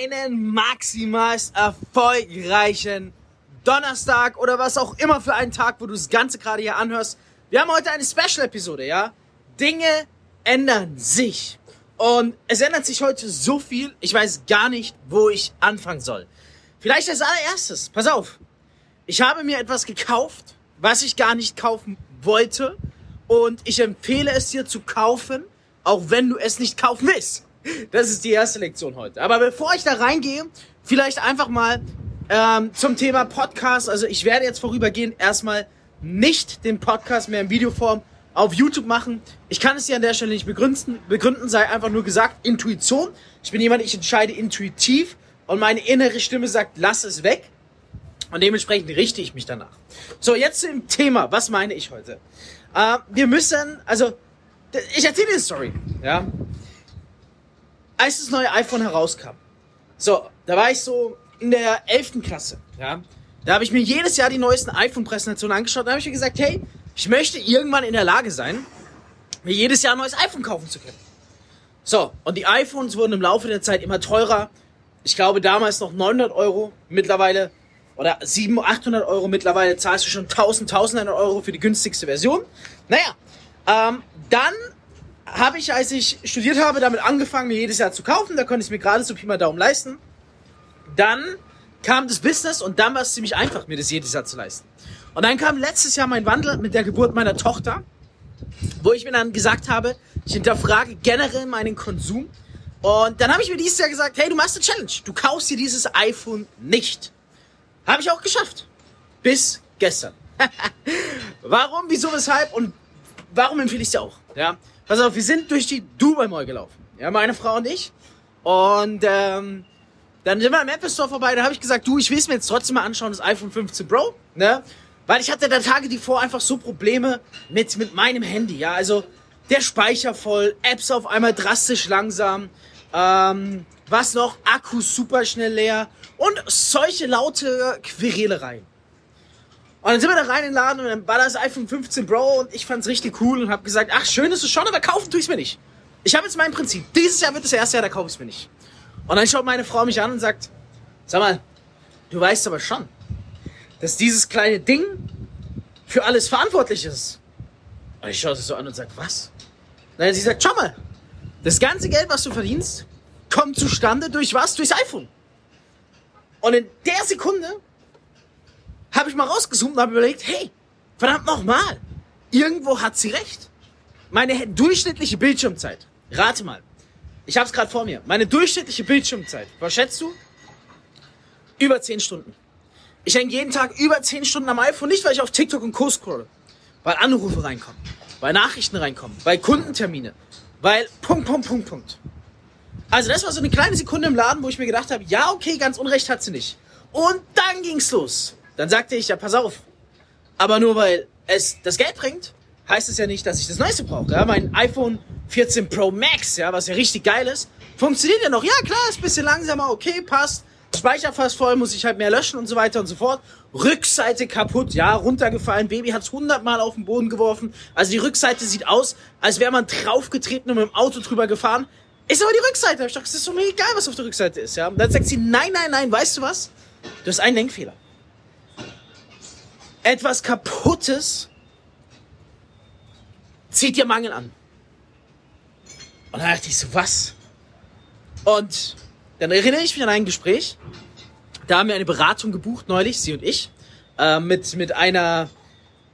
einen maximalst erfolgreichen Donnerstag oder was auch immer für einen Tag, wo du das Ganze gerade hier anhörst. Wir haben heute eine Special-Episode, ja? Dinge ändern sich. Und es ändert sich heute so viel, ich weiß gar nicht, wo ich anfangen soll. Vielleicht als allererstes, pass auf. Ich habe mir etwas gekauft, was ich gar nicht kaufen wollte. Und ich empfehle es dir zu kaufen, auch wenn du es nicht kaufen willst. Das ist die erste Lektion heute. Aber bevor ich da reingehe, vielleicht einfach mal ähm, zum Thema Podcast. Also ich werde jetzt vorübergehend erstmal nicht den Podcast mehr in Videoform auf YouTube machen. Ich kann es dir an der Stelle nicht begründen. Begründen sei einfach nur gesagt Intuition. Ich bin jemand, ich entscheide intuitiv und meine innere Stimme sagt, lass es weg. Und dementsprechend richte ich mich danach. So, jetzt zum Thema. Was meine ich heute? Äh, wir müssen, also, ich erzähle dir eine Story, ja als das neue iPhone herauskam, so, da war ich so in der 11. Klasse, ja. Da habe ich mir jedes Jahr die neuesten iPhone-Präsentationen angeschaut. Da habe ich mir gesagt, hey, ich möchte irgendwann in der Lage sein, mir jedes Jahr ein neues iPhone kaufen zu können. So, und die iPhones wurden im Laufe der Zeit immer teurer. Ich glaube damals noch 900 Euro, mittlerweile, oder 700, 800 Euro, mittlerweile zahlst du schon 1000, 1100 Euro für die günstigste Version. Naja, ähm, dann habe ich, als ich studiert habe, damit angefangen, mir jedes Jahr zu kaufen. Da konnte ich es mir gerade so Pi mal Daumen leisten. Dann kam das Business und dann war es ziemlich einfach, mir das jedes Jahr zu leisten. Und dann kam letztes Jahr mein Wandel mit der Geburt meiner Tochter, wo ich mir dann gesagt habe, ich hinterfrage generell meinen Konsum. Und dann habe ich mir dieses Jahr gesagt, hey, du machst eine Challenge. Du kaufst dir dieses iPhone nicht. Habe ich auch geschafft. Bis gestern. warum, wieso, weshalb und warum empfehle ich es dir auch? Ja, Pass auf, wir sind durch die Dubai Mall gelaufen. Ja, meine Frau und ich. Und ähm, dann sind wir am Apple Store vorbei. Da habe ich gesagt, du, ich will es mir jetzt trotzdem mal anschauen, das iPhone 15 Pro. Ne? Weil ich hatte da Tage die vor einfach so Probleme mit, mit meinem Handy. Ja, also der Speicher voll, Apps auf einmal drastisch langsam. Ähm, was noch? Akku super schnell leer. Und solche laute Querelereien. Und dann sind wir da rein in den Laden und dann war das iPhone 15 Pro und ich fand's richtig cool und hab gesagt, ach schön ist es schon, aber kaufen tue ich's mir nicht. Ich habe jetzt mein Prinzip. Dieses Jahr wird das erste Jahr, da kaufe ich's mir nicht. Und dann schaut meine Frau mich an und sagt, sag mal, du weißt aber schon, dass dieses kleine Ding für alles verantwortlich ist. Und ich schaue sie so an und sag, was? Nein, sie sagt, schau mal, das ganze Geld, was du verdienst, kommt zustande durch was? Durchs iPhone. Und in der Sekunde habe ich mal rausgezoomt und habe überlegt, hey, verdammt nochmal, irgendwo hat sie recht. Meine durchschnittliche Bildschirmzeit, rate mal, ich habe es gerade vor mir, meine durchschnittliche Bildschirmzeit, was schätzt du? Über 10 Stunden. Ich hänge jeden Tag über 10 Stunden am iPhone, nicht weil ich auf TikTok und Co. scrolle, weil Anrufe reinkommen, weil Nachrichten reinkommen, weil Kundentermine, weil Punkt, Punkt, Punkt, Punkt. Also das war so eine kleine Sekunde im Laden, wo ich mir gedacht habe, ja, okay, ganz Unrecht hat sie nicht. Und dann ging's los. Dann sagte ich, ja, pass auf. Aber nur weil es das Geld bringt, heißt es ja nicht, dass ich das Neueste brauche. Ja, mein iPhone 14 Pro Max, ja, was ja richtig geil ist, funktioniert ja noch. Ja, klar, ist ein bisschen langsamer, okay, passt. Speicher fast voll, muss ich halt mehr löschen und so weiter und so fort. Rückseite kaputt, ja, runtergefallen. Baby hat's hundertmal auf den Boden geworfen. Also die Rückseite sieht aus, als wäre man draufgetreten und mit dem Auto drüber gefahren. Ist aber die Rückseite. Ich dachte, das ist doch mir egal, was auf der Rückseite ist, ja. Und dann sagt sie, nein, nein, nein, weißt du was? Du hast einen Denkfehler etwas Kaputtes zieht dir Mangel an. Und dann dachte ich so, was? Und dann erinnere ich mich an ein Gespräch. Da haben wir eine Beratung gebucht neulich, sie und ich, äh, mit, mit einer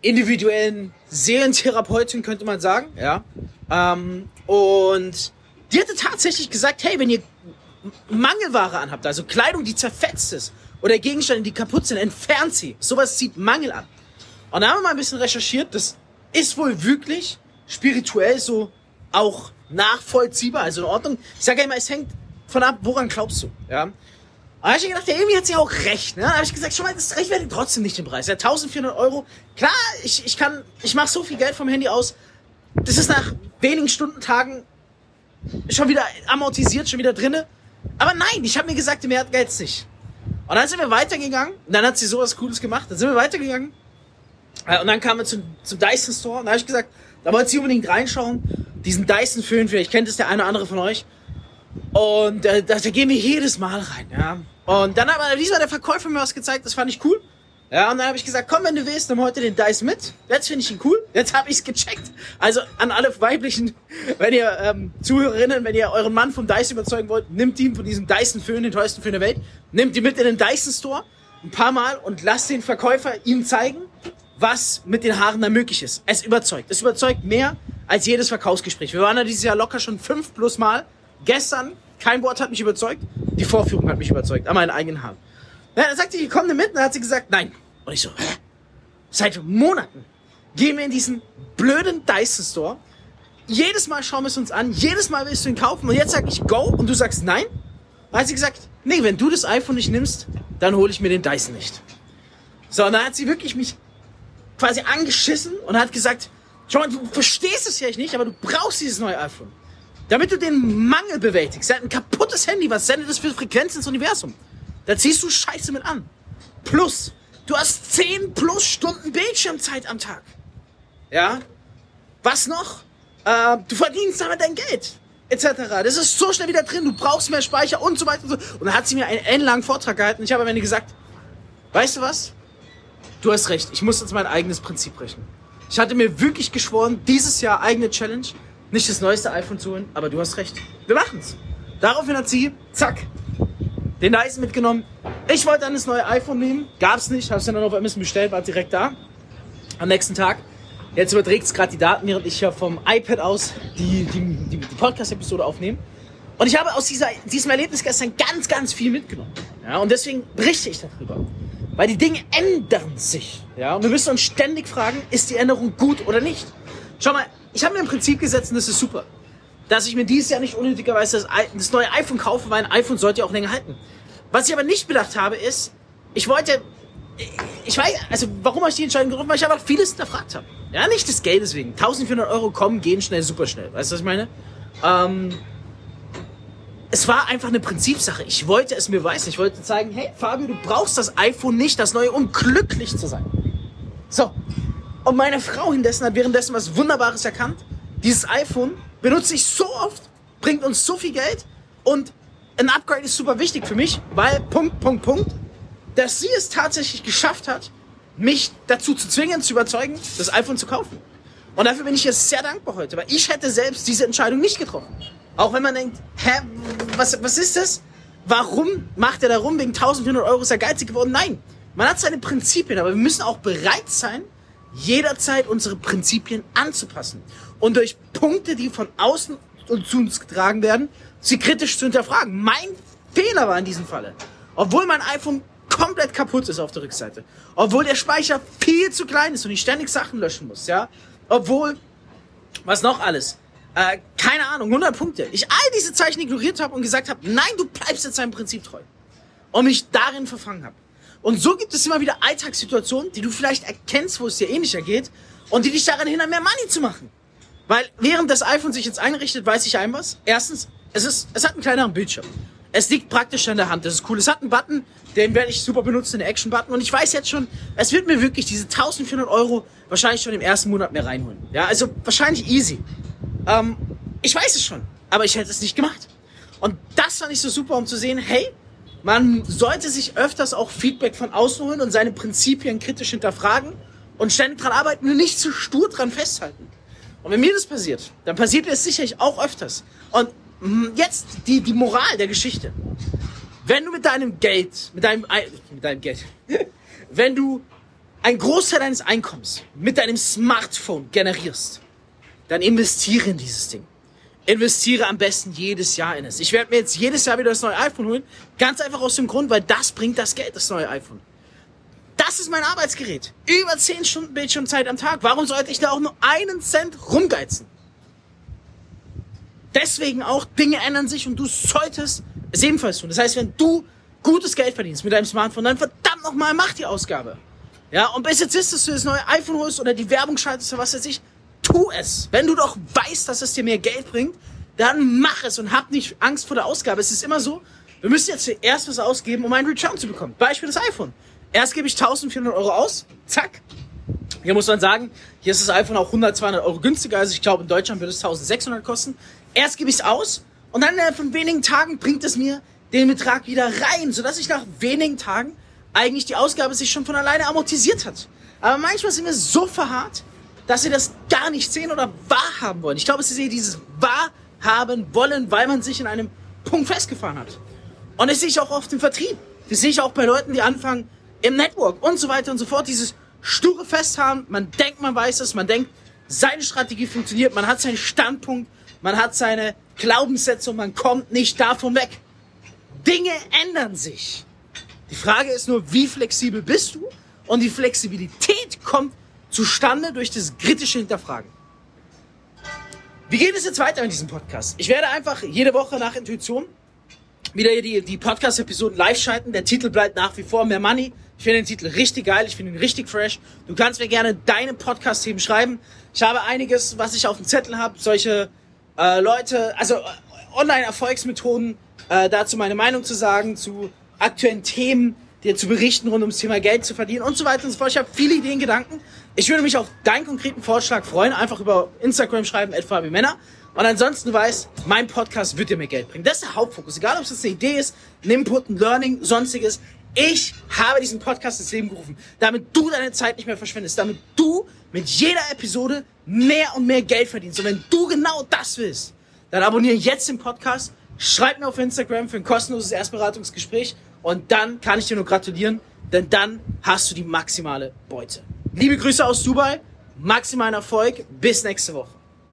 individuellen Seelentherapeutin, könnte man sagen, ja. Ähm, und die hatte tatsächlich gesagt, hey, wenn ihr Mangelware anhabt, also Kleidung, die zerfetzt ist, oder Gegenstände, die kaputt sind, entfernt sie. Sowas zieht Mangel an. Und da haben wir mal ein bisschen recherchiert. Das ist wohl wirklich spirituell so auch nachvollziehbar, also in Ordnung. Ich sage ja immer, es hängt von ab, woran glaubst du, ja. Da habe ich gedacht, ja, irgendwie hat sie auch recht. Ne? Da habe ich gesagt, schon mal, das rechtfertigt trotzdem nicht den Preis. Ja, 1400 Euro. Klar, ich, ich kann, ich mache so viel Geld vom Handy aus. Das ist nach wenigen Stunden, Tagen schon wieder amortisiert, schon wieder drinne. Aber nein, ich habe mir gesagt, mehr geht's nicht. Und dann sind wir weitergegangen. Und dann hat sie sowas Cooles gemacht. Dann sind wir weitergegangen. Äh, und dann kamen wir zum, zum Dyson Store. Und da habe ich gesagt, da wollt ihr unbedingt reinschauen. Diesen Dyson Föhn, vielleicht kennt es der eine oder andere von euch. Und äh, da, da gehen wir jedes Mal rein, ja. Und dann aber diesmal der Verkäufer mir was gezeigt, das fand ich cool. Ja, und dann habe ich gesagt, komm, wenn du willst, nimm heute den Dice mit. Jetzt finde ich ihn cool. Jetzt habe ich's gecheckt. Also an alle weiblichen, wenn ihr ähm, Zuhörerinnen, wenn ihr euren Mann vom Dice überzeugen wollt, nimmt ihn von diesem Dyson Föhn, den teuersten Föhn der Welt, nimmt ihn mit in den Dyson Store ein paar Mal und lasst den Verkäufer ihm zeigen, was mit den Haaren da möglich ist. Es überzeugt. Es überzeugt mehr als jedes Verkaufsgespräch. Wir waren da dieses Jahr locker schon fünf plus Mal. Gestern, kein Wort hat mich überzeugt. Die Vorführung hat mich überzeugt, an meinen eigenen Haaren. Ja, dann sagte ich, komm mit. Und dann hat sie gesagt, nein. Und ich so, hä? Seit Monaten gehen wir in diesen blöden Dyson Store. Jedes Mal schauen wir es uns an. Jedes Mal willst du ihn kaufen. Und jetzt sag ich go und du sagst nein. Dann hat sie gesagt, nee, wenn du das iPhone nicht nimmst, dann hole ich mir den Dyson nicht. So, und dann hat sie wirklich mich quasi angeschissen und hat gesagt, John, du verstehst es ja nicht, aber du brauchst dieses neue iPhone. Damit du den Mangel bewältigst. Er hat ein kaputtes Handy, was sendet das für Frequenzen ins Universum? Da ziehst du Scheiße mit an. Plus, du hast 10 plus Stunden Bildschirmzeit am Tag. Ja? Was noch? Äh, du verdienst damit dein Geld. Etc. Das ist so schnell wieder drin. Du brauchst mehr Speicher und so weiter und so. Und dann hat sie mir einen ellenlangen Vortrag gehalten. Ich habe am Ende gesagt, weißt du was? Du hast recht. Ich muss jetzt mein eigenes Prinzip brechen. Ich hatte mir wirklich geschworen, dieses Jahr eigene Challenge, nicht das neueste iPhone zu holen, aber du hast recht. Wir machen's. Daraufhin hat sie, zack, den Dyson mitgenommen. Ich wollte dann das neue iPhone nehmen, gab's nicht, hab's dann auf Amazon bestellt, war direkt da. Am nächsten Tag. Jetzt überträgt's gerade die Daten, während ich ja vom iPad aus die, die, die, Podcast-Episode aufnehme. Und ich habe aus dieser, diesem Erlebnis gestern ganz, ganz viel mitgenommen. Ja, und deswegen berichte ich darüber. Weil die Dinge ändern sich. Ja, und wir müssen uns ständig fragen, ist die Änderung gut oder nicht? Schau mal, ich habe mir ein Prinzip gesetzt und das ist super. Dass ich mir dieses Jahr nicht unnötigerweise das, das neue iPhone kaufe, weil ein iPhone sollte ja auch länger halten. Was ich aber nicht bedacht habe, ist, ich wollte, ich weiß, also warum habe ich die Entscheidung getroffen? Weil ich aber vieles hinterfragt habe. Ja, nicht das Geld deswegen. 1400 Euro kommen, gehen schnell, super schnell. Weißt du, was ich meine? Ähm, es war einfach eine Prinzipsache. Ich wollte es mir beweisen. Ich wollte zeigen, hey Fabio, du brauchst das iPhone nicht, das neue, um glücklich zu sein. So. Und meine Frau indessen hat währenddessen was Wunderbares erkannt. Dieses iPhone benutze ich so oft, bringt uns so viel Geld und ein Upgrade ist super wichtig für mich, weil Punkt, Punkt, Punkt, dass sie es tatsächlich geschafft hat, mich dazu zu zwingen, zu überzeugen, das iPhone zu kaufen. Und dafür bin ich ihr sehr dankbar heute, weil ich hätte selbst diese Entscheidung nicht getroffen. Auch wenn man denkt, hä, was, was ist das? Warum macht er da rum? Wegen 1400 Euro ist er geizig geworden? Nein, man hat seine Prinzipien, aber wir müssen auch bereit sein, jederzeit unsere Prinzipien anzupassen. Und durch Punkte, die von außen zu uns getragen werden, sie kritisch zu hinterfragen. Mein Fehler war in diesem Falle. Obwohl mein iPhone komplett kaputt ist auf der Rückseite. Obwohl der Speicher viel zu klein ist und ich ständig Sachen löschen muss, ja. Obwohl, was noch alles? Äh, keine Ahnung, 100 Punkte. Ich all diese Zeichen ignoriert habe und gesagt habe, nein, du bleibst jetzt deinem Prinzip treu. Und mich darin verfangen habe. Und so gibt es immer wieder Alltagssituationen, die du vielleicht erkennst, wo es dir ähnlicher geht und die dich daran hindern, mehr Money zu machen. Weil während das iPhone sich jetzt einrichtet, weiß ich ein was. Erstens, es ist, es hat einen kleineren Bildschirm. Es liegt praktisch in der Hand. Das ist cool. Es hat einen Button, den werde ich super benutzen, den Action-Button. Und ich weiß jetzt schon, es wird mir wirklich diese 1400 Euro wahrscheinlich schon im ersten Monat mehr reinholen. Ja, also wahrscheinlich easy. Ähm, ich weiß es schon, aber ich hätte es nicht gemacht. Und das fand ich so super, um zu sehen, hey, man sollte sich öfters auch Feedback von außen holen und seine Prinzipien kritisch hinterfragen und ständig dran arbeiten und nicht zu stur dran festhalten. Und wenn mir das passiert, dann passiert es sicherlich auch öfters. Und jetzt die, die Moral der Geschichte. Wenn du mit deinem Geld, mit deinem, mit deinem Geld, wenn du einen Großteil deines Einkommens mit deinem Smartphone generierst, dann investiere in dieses Ding. Investiere am besten jedes Jahr in es. Ich werde mir jetzt jedes Jahr wieder das neue iPhone holen. Ganz einfach aus dem Grund, weil das bringt das Geld, das neue iPhone. Das ist mein Arbeitsgerät. Über 10 Stunden Bildschirmzeit am Tag. Warum sollte ich da auch nur einen Cent rumgeizen? Deswegen auch, Dinge ändern sich und du solltest es ebenfalls tun. Das heißt, wenn du gutes Geld verdienst mit deinem Smartphone, dann verdammt nochmal, mach die Ausgabe. Ja, und bis jetzt ist, dass du das neue iPhone holst oder die Werbung schaltest oder was weiß ich, tu es. Wenn du doch weißt, dass es dir mehr Geld bringt, dann mach es und hab nicht Angst vor der Ausgabe. Es ist immer so, wir müssen jetzt zuerst was ausgeben, um einen Return zu bekommen. Beispiel das iPhone. Erst gebe ich 1400 Euro aus, zack. Hier muss man sagen, hier ist das iPhone auch 100, 200 Euro günstiger. Also ich glaube, in Deutschland würde es 1600 kosten. Erst gebe ich es aus Und dann innerhalb von wenigen Tagen bringt es mir den Betrag wieder rein, sodass ich nach wenigen Tagen eigentlich die Ausgabe sich schon von alleine amortisiert hat. Aber manchmal sind wir so verharrt, dass sie das gar nicht sehen oder wahrhaben wollen. Ich glaube, es ist eher dieses wahrhaben wollen, weil man sich in einem Punkt festgefahren hat. Und das sehe ich auch oft im Vertrieb. Das sehe ich auch bei Leuten, die anfangen im Network und so weiter und so fort. Dieses sture Festhaben, man denkt, man weiß es, man denkt, seine Strategie funktioniert, man hat seinen Standpunkt, man hat seine Glaubenssätze und man kommt nicht davon weg. Dinge ändern sich. Die Frage ist nur, wie flexibel bist du? Und die Flexibilität kommt zustande durch das kritische Hinterfragen. Wie geht es jetzt weiter in diesem Podcast? Ich werde einfach jede Woche nach Intuition wieder die, die Podcast-Episoden live schalten. Der Titel bleibt nach wie vor mehr Money. Ich finde den Titel richtig geil, ich finde ihn richtig fresh. Du kannst mir gerne deine Podcast-Themen schreiben. Ich habe einiges, was ich auf dem Zettel habe, solche äh, Leute, also äh, Online-Erfolgsmethoden, äh, dazu meine Meinung zu sagen, zu aktuellen Themen, dir zu berichten rund ums Thema Geld zu verdienen und so weiter und so fort. Ich habe viele Ideen, Gedanken. Ich würde mich auf deinen konkreten Vorschlag freuen. Einfach über Instagram schreiben, wie Männer. Und ansonsten weiß, mein Podcast wird dir mehr Geld bringen. Das ist der Hauptfokus. Egal, ob es eine Idee ist, ein Input, ein Learning, sonstiges. Ich habe diesen Podcast ins Leben gerufen, damit du deine Zeit nicht mehr verschwendest, damit du mit jeder Episode mehr und mehr Geld verdienst. Und wenn du genau das willst, dann abonniere jetzt den Podcast, schreib mir auf Instagram für ein kostenloses Erstberatungsgespräch und dann kann ich dir nur gratulieren, denn dann hast du die maximale Beute. Liebe Grüße aus Dubai, maximalen Erfolg, bis nächste Woche.